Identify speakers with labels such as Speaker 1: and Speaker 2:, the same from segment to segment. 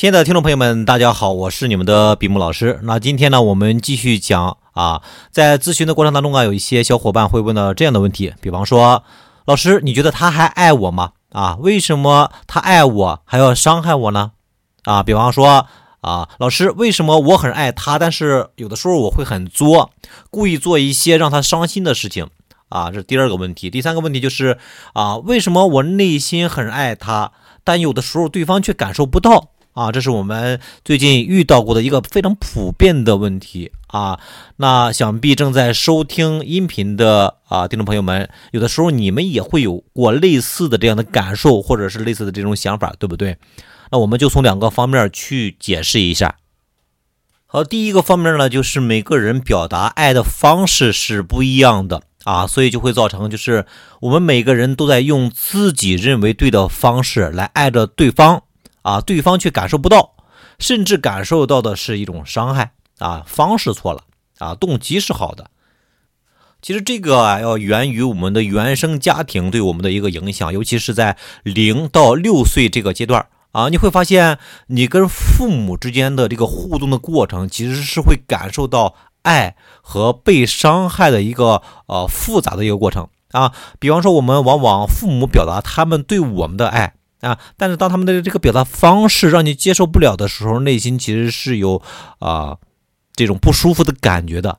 Speaker 1: 亲爱的听众朋友们，大家好，我是你们的笔木老师。那今天呢，我们继续讲啊，在咨询的过程当中啊，有一些小伙伴会问到这样的问题，比方说，老师，你觉得他还爱我吗？啊，为什么他爱我还要伤害我呢？啊，比方说啊，老师，为什么我很爱他，但是有的时候我会很作，故意做一些让他伤心的事情啊？这是第二个问题。第三个问题就是啊，为什么我内心很爱他，但有的时候对方却感受不到？啊，这是我们最近遇到过的一个非常普遍的问题啊。那想必正在收听音频的啊听众朋友们，有的时候你们也会有过类似的这样的感受，或者是类似的这种想法，对不对？那我们就从两个方面去解释一下。好，第一个方面呢，就是每个人表达爱的方式是不一样的啊，所以就会造成就是我们每个人都在用自己认为对的方式来爱着对方。啊，对方却感受不到，甚至感受到的是一种伤害啊，方式错了啊，动机是好的。其实这个啊，要源于我们的原生家庭对我们的一个影响，尤其是在零到六岁这个阶段啊，你会发现你跟父母之间的这个互动的过程，其实是会感受到爱和被伤害的一个呃复杂的一个过程啊。比方说，我们往往父母表达他们对我们的爱。啊！但是当他们的这个表达方式让你接受不了的时候，内心其实是有啊这种不舒服的感觉的。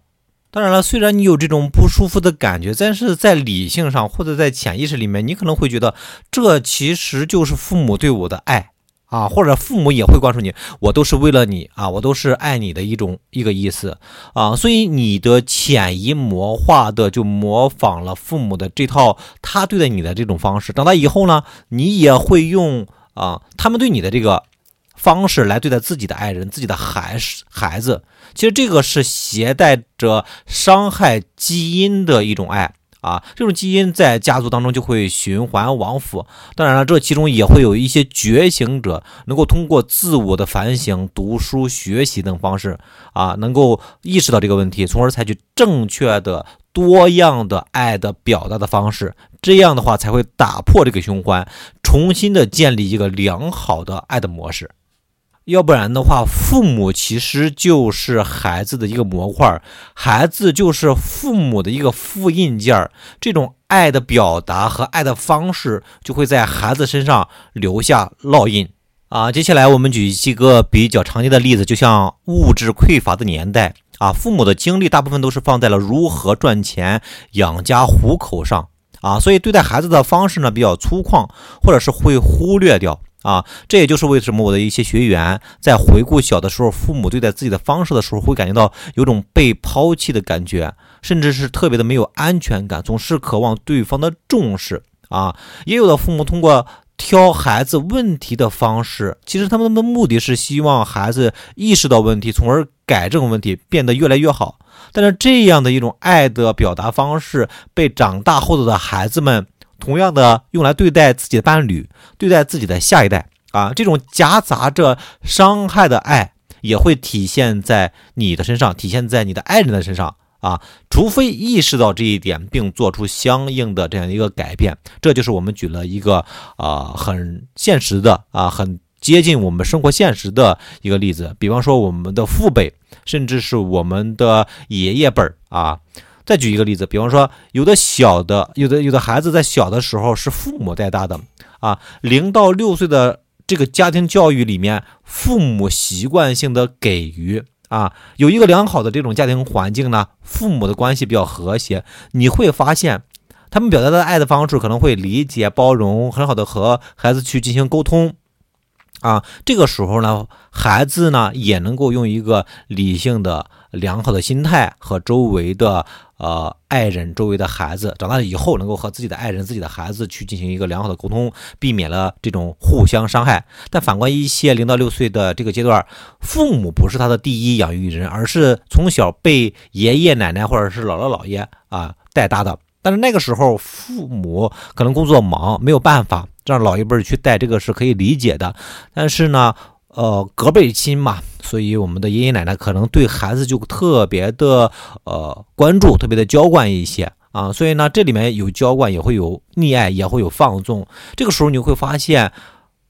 Speaker 1: 当然了，虽然你有这种不舒服的感觉，但是在理性上或者在潜意识里面，你可能会觉得这其实就是父母对我的爱。啊，或者父母也会关注你，我都是为了你啊，我都是爱你的一种一个意思啊，所以你的潜移默化的就模仿了父母的这套他对待你的这种方式，长大以后呢，你也会用啊他们对你的这个方式来对待自己的爱人、自己的孩孩子，其实这个是携带着伤害基因的一种爱。啊，这种基因在家族当中就会循环往复。当然了，这其中也会有一些觉醒者，能够通过自我的反省、读书、学习等方式，啊，能够意识到这个问题，从而采取正确的、多样的爱的表达的方式。这样的话，才会打破这个循环，重新的建立一个良好的爱的模式。要不然的话，父母其实就是孩子的一个模块，孩子就是父母的一个复印件儿这种爱的表达和爱的方式，就会在孩子身上留下烙印啊。接下来我们举几个比较常见的例子，就像物质匮乏的年代啊，父母的精力大部分都是放在了如何赚钱养家糊口上啊，所以对待孩子的方式呢比较粗犷，或者是会忽略掉。啊，这也就是为什么我的一些学员在回顾小的时候父母对待自己的方式的时候，会感觉到有种被抛弃的感觉，甚至是特别的没有安全感，总是渴望对方的重视啊。也有的父母通过挑孩子问题的方式，其实他们的目的是希望孩子意识到问题，从而改正问题，变得越来越好。但是这样的一种爱的表达方式，被长大后的孩子们。同样的用来对待自己的伴侣，对待自己的下一代啊，这种夹杂着伤害的爱也会体现在你的身上，体现在你的爱人的身上啊。除非意识到这一点，并做出相应的这样一个改变，这就是我们举了一个啊很现实的啊很接近我们生活现实的一个例子。比方说我们的父辈，甚至是我们的爷爷辈儿啊。再举一个例子，比方说，有的小的，有的有的孩子在小的时候是父母带大的啊，零到六岁的这个家庭教育里面，父母习惯性的给予啊，有一个良好的这种家庭环境呢，父母的关系比较和谐，你会发现，他们表达的爱的方式可能会理解、包容，很好的和孩子去进行沟通。啊，这个时候呢，孩子呢也能够用一个理性的、良好的心态和周围的呃爱人、周围的孩子，长大了以后能够和自己的爱人、自己的孩子去进行一个良好的沟通，避免了这种互相伤害。但反观一些零到六岁的这个阶段，父母不是他的第一养育人，而是从小被爷爷奶奶或者是姥姥姥爷啊带大的。但是那个时候，父母可能工作忙，没有办法让老一辈去带，这个是可以理解的。但是呢，呃，隔辈亲嘛，所以我们的爷爷奶奶可能对孩子就特别的呃关注，特别的娇惯一些啊。所以呢，这里面有娇惯，也会有溺爱，也会有放纵。这个时候你会发现，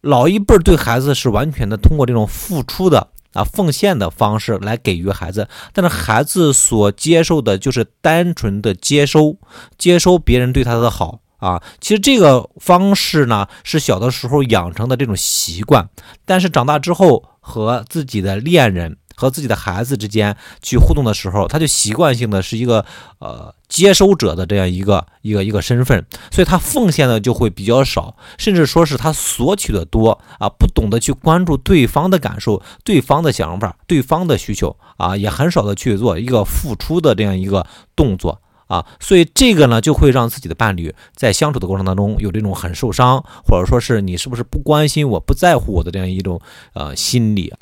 Speaker 1: 老一辈对孩子是完全的通过这种付出的啊奉献的方式来给予孩子，但是孩子所接受的就是单纯的接收，接收别人对他的好啊。其实这个方式呢是小的时候养成的这种习惯，但是长大之后和自己的恋人。和自己的孩子之间去互动的时候，他就习惯性的是一个呃接收者的这样一个一个一个身份，所以他奉献的就会比较少，甚至说是他索取的多啊，不懂得去关注对方的感受、对方的想法、对方的需求啊，也很少的去做一个付出的这样一个动作啊，所以这个呢就会让自己的伴侣在相处的过程当中有这种很受伤，或者说是你是不是不关心我、不在乎我的这样一种呃心理。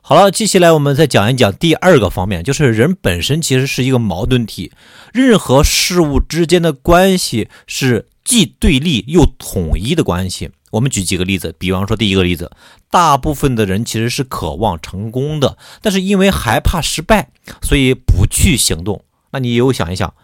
Speaker 1: 好了，接下来我们再讲一讲第二个方面，就是人本身其实是一个矛盾体，任何事物之间的关系是既对立又统一的关系。我们举几个例子，比方说第一个例子，大部分的人其实是渴望成功的，但是因为害怕失败，所以不去行动。那你有想一想，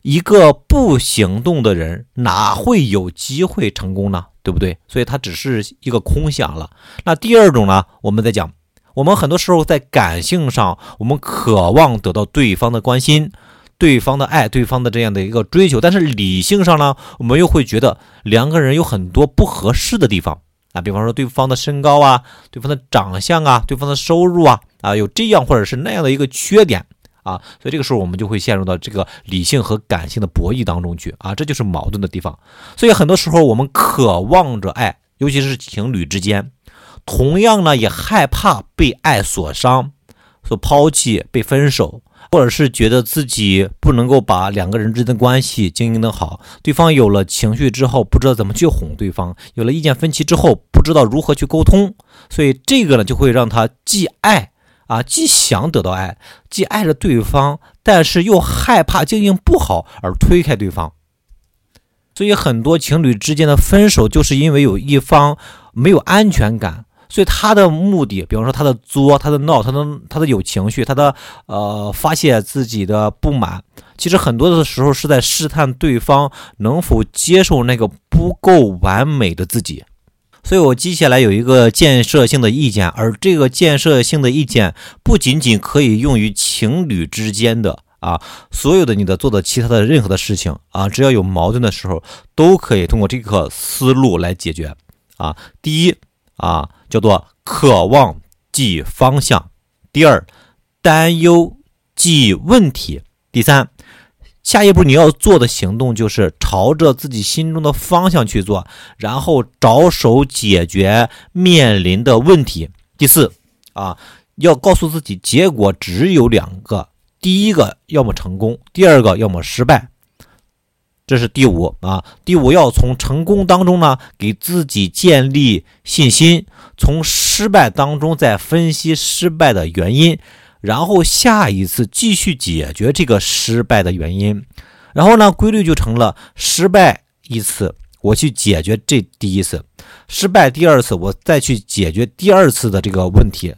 Speaker 1: 一个不行动的人哪会有机会成功呢？对不对？所以他只是一个空想了。那第二种呢，我们再讲。我们很多时候在感性上，我们渴望得到对方的关心、对方的爱、对方的这样的一个追求，但是理性上呢，我们又会觉得两个人有很多不合适的地方啊，比方说对方的身高啊、对方的长相啊、对方的收入啊啊，有这样或者是那样的一个缺点啊，所以这个时候我们就会陷入到这个理性和感性的博弈当中去啊，这就是矛盾的地方。所以很多时候我们渴望着爱，尤其是情侣之间。同样呢，也害怕被爱所伤、所抛弃、被分手，或者是觉得自己不能够把两个人之间的关系经营得好。对方有了情绪之后，不知道怎么去哄对方；有了意见分歧之后，不知道如何去沟通。所以这个呢，就会让他既爱啊，既想得到爱，既爱着对方，但是又害怕经营不好而推开对方。所以很多情侣之间的分手，就是因为有一方没有安全感。所以他的目的，比方说他的作、他的闹、他的他的有情绪、他的呃发泄自己的不满，其实很多的时候是在试探对方能否接受那个不够完美的自己。所以我接下来有一个建设性的意见，而这个建设性的意见不仅仅可以用于情侣之间的啊，所有的你的做的其他的任何的事情啊，只要有矛盾的时候，都可以通过这个思路来解决啊。第一啊。叫做渴望即方向，第二，担忧即问题，第三，下一步你要做的行动就是朝着自己心中的方向去做，然后着手解决面临的问题。第四，啊，要告诉自己结果只有两个，第一个要么成功，第二个要么失败。这是第五啊，第五要从成功当中呢，给自己建立信心；从失败当中再分析失败的原因，然后下一次继续解决这个失败的原因。然后呢，规律就成了：失败一次，我去解决这第一次；失败第二次，我再去解决第二次的这个问题。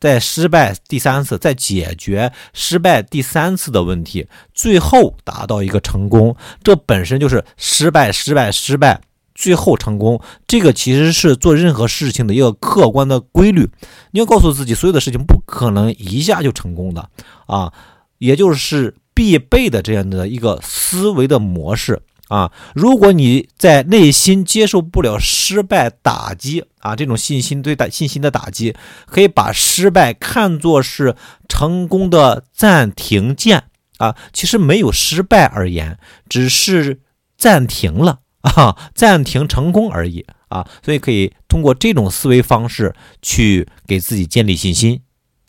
Speaker 1: 再失败第三次，再解决失败第三次的问题，最后达到一个成功，这本身就是失败、失败、失败，最后成功。这个其实是做任何事情的一个客观的规律。你要告诉自己，所有的事情不可能一下就成功的啊，也就是必备的这样的一个思维的模式。啊，如果你在内心接受不了失败打击啊，这种信心对打信心的打击，可以把失败看作是成功的暂停键啊。其实没有失败而言，只是暂停了啊，暂停成功而已啊。所以可以通过这种思维方式去给自己建立信心。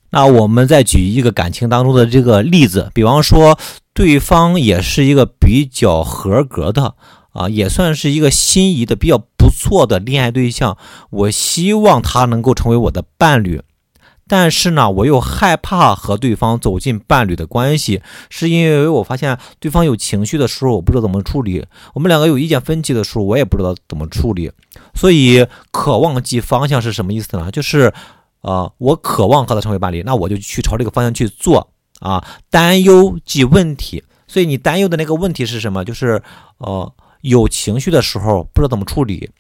Speaker 1: 那我们再举一个感情当中的这个例子，比方说。对方也是一个比较合格的啊，也算是一个心仪的比较不错的恋爱对象。我希望他能够成为我的伴侣，但是呢，我又害怕和对方走进伴侣的关系，是因为我发现对方有情绪的时候，我不知道怎么处理；我们两个有意见分歧的时候，我也不知道怎么处理。所以，渴望即方向是什么意思呢？就是，呃，我渴望和他成为伴侣，那我就去朝这个方向去做。啊，担忧即问题，所以你担忧的那个问题是什么？就是，呃，有情绪的时候不知道怎么处理，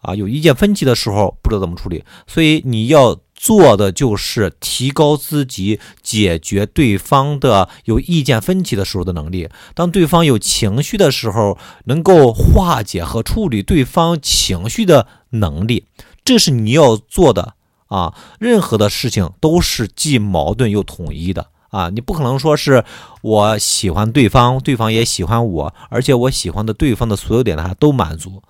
Speaker 1: 啊有意见分歧的时候不知道怎么处理，所以你要做的就是提高自己解决对方的有意见分歧的时候的能力。当对方有情绪的时候，能够化解和处理对方情绪的能力，这是你要做的啊。任何的事情都是既矛盾又统一的。啊，你不可能说是我喜欢对方，对方也喜欢我，而且我喜欢的对方的所有点他都满足。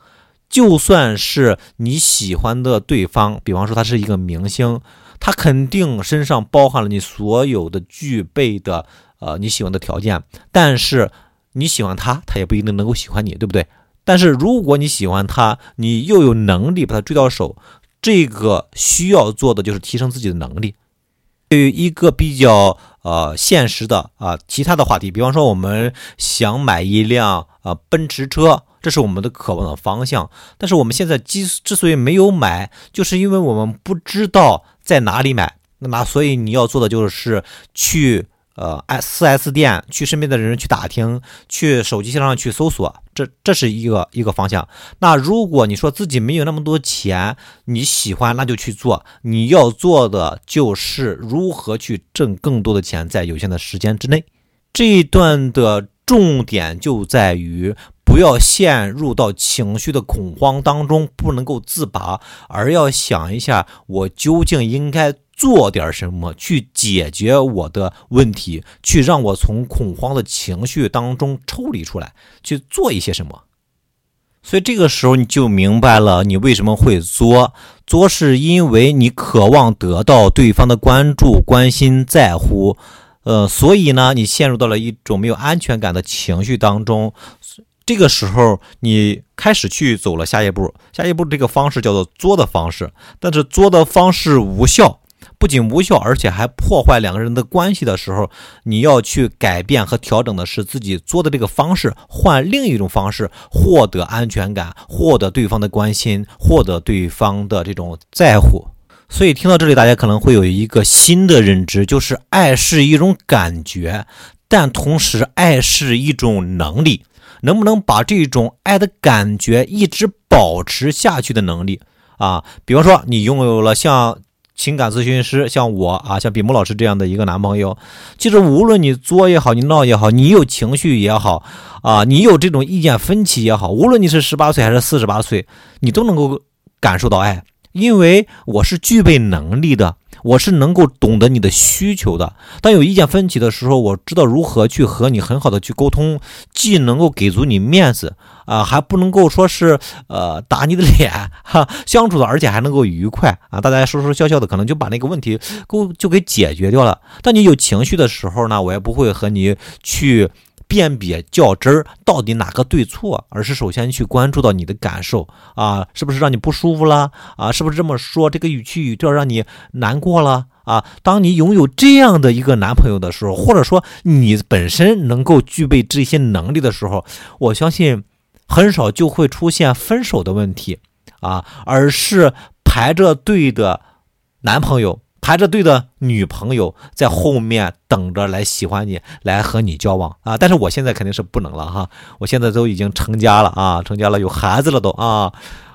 Speaker 1: 就算是你喜欢的对方，比方说他是一个明星，他肯定身上包含了你所有的具备的呃你喜欢的条件，但是你喜欢他，他也不一定能够喜欢你，对不对？但是如果你喜欢他，你又有能力把他追到手，这个需要做的就是提升自己的能力。对于一个比较呃现实的啊其他的话题，比方说我们想买一辆啊奔驰车，这是我们的渴望的方向。但是我们现在之之所以没有买，就是因为我们不知道在哪里买。那所以你要做的就是去。呃，四 S 店去身边的人去打听，去手机上去搜索，这这是一个一个方向。那如果你说自己没有那么多钱，你喜欢那就去做。你要做的就是如何去挣更多的钱，在有限的时间之内。这一段的重点就在于不要陷入到情绪的恐慌当中，不能够自拔，而要想一下我究竟应该。做点什么去解决我的问题，去让我从恐慌的情绪当中抽离出来，去做一些什么。所以这个时候你就明白了，你为什么会作。作是因为你渴望得到对方的关注、关心、在乎，呃，所以呢，你陷入到了一种没有安全感的情绪当中。这个时候，你开始去走了下一步，下一步这个方式叫做作的方式，但是作的方式无效。不仅无效，而且还破坏两个人的关系的时候，你要去改变和调整的是自己作的这个方式，换另一种方式，获得安全感，获得对方的关心，获得对方的这种在乎。所以听到这里，大家可能会有一个新的认知，就是爱是一种感觉，但同时爱是一种能力。能不能把这种爱的感觉一直保持下去的能力啊？比方说，你拥有了像。情感咨询师像我啊，像比木老师这样的一个男朋友，其实无论你作也好，你闹也好，你有情绪也好，啊，你有这种意见分歧也好，无论你是十八岁还是四十八岁，你都能够感受到爱，因为我是具备能力的。我是能够懂得你的需求的。当有意见分歧的时候，我知道如何去和你很好的去沟通，既能够给足你面子啊，还不能够说是呃打你的脸哈，相处的而且还能够愉快啊，大家说说笑笑的，可能就把那个问题够就给解决掉了。当你有情绪的时候呢，我也不会和你去。辨别较真儿到底哪个对错，而是首先去关注到你的感受啊，是不是让你不舒服了啊？是不是这么说这个语气语调让你难过了啊？当你拥有这样的一个男朋友的时候，或者说你本身能够具备这些能力的时候，我相信很少就会出现分手的问题啊，而是排着队的男朋友。排着队的女朋友在后面等着来喜欢你，来和你交往啊！但是我现在肯定是不能了哈，我现在都已经成家了啊，成家了有孩子了都啊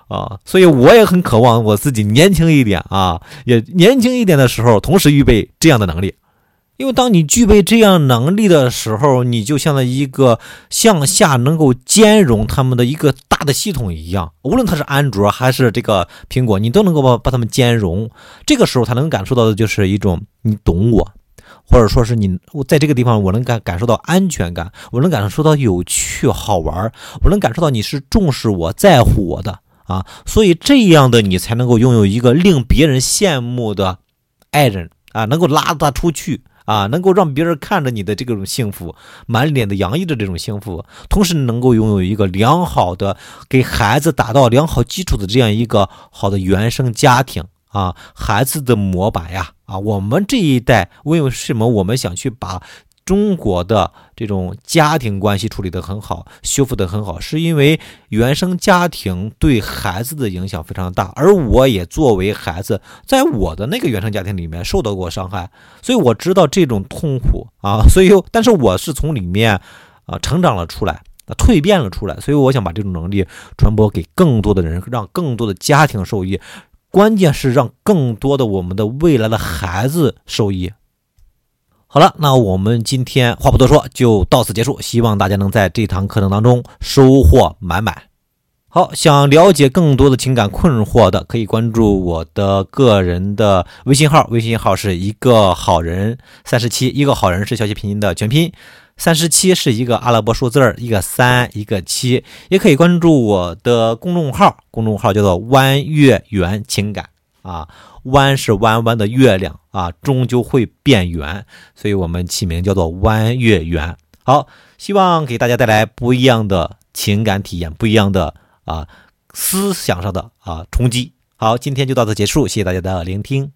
Speaker 1: 啊，所以我也很渴望我自己年轻一点啊，也年轻一点的时候，同时预备这样的能力。因为当你具备这样能力的时候，你就像一个向下能够兼容他们的一个大的系统一样，无论它是安卓还是这个苹果，你都能够把把它们兼容。这个时候，他能感受到的就是一种你懂我，或者说是你我在这个地方，我能感感受到安全感，我能感受到有趣好玩，我能感受到你是重视我在乎我的啊。所以这样的你才能够拥有一个令别人羡慕的爱人啊，能够拉他出去。啊，能够让别人看着你的这种幸福，满脸的洋溢着这种幸福，同时能够拥有一个良好的给孩子打造良好基础的这样一个好的原生家庭啊，孩子的模板呀啊，我们这一代为什么我们想去把？中国的这种家庭关系处理得很好，修复得很好，是因为原生家庭对孩子的影响非常大，而我也作为孩子，在我的那个原生家庭里面受到过伤害，所以我知道这种痛苦啊，所以但是我是从里面啊成长了出来，蜕变了出来。所以我想把这种能力传播给更多的人，让更多的家庭受益。关键是让更多的我们的未来的孩子受益。好了，那我们今天话不多说，就到此结束。希望大家能在这堂课程当中收获满满。好，想了解更多的情感困惑的，可以关注我的个人的微信号，微信号是一个好人三十七，一个好人是小写拼音的全拼，三十七是一个阿拉伯数字，一个三一个七。也可以关注我的公众号，公众号叫做弯月圆情感啊。弯是弯弯的月亮啊，终究会变圆，所以我们起名叫做弯月圆。好，希望给大家带来不一样的情感体验，不一样的啊思想上的啊冲击。好，今天就到此结束，谢谢大家的聆听。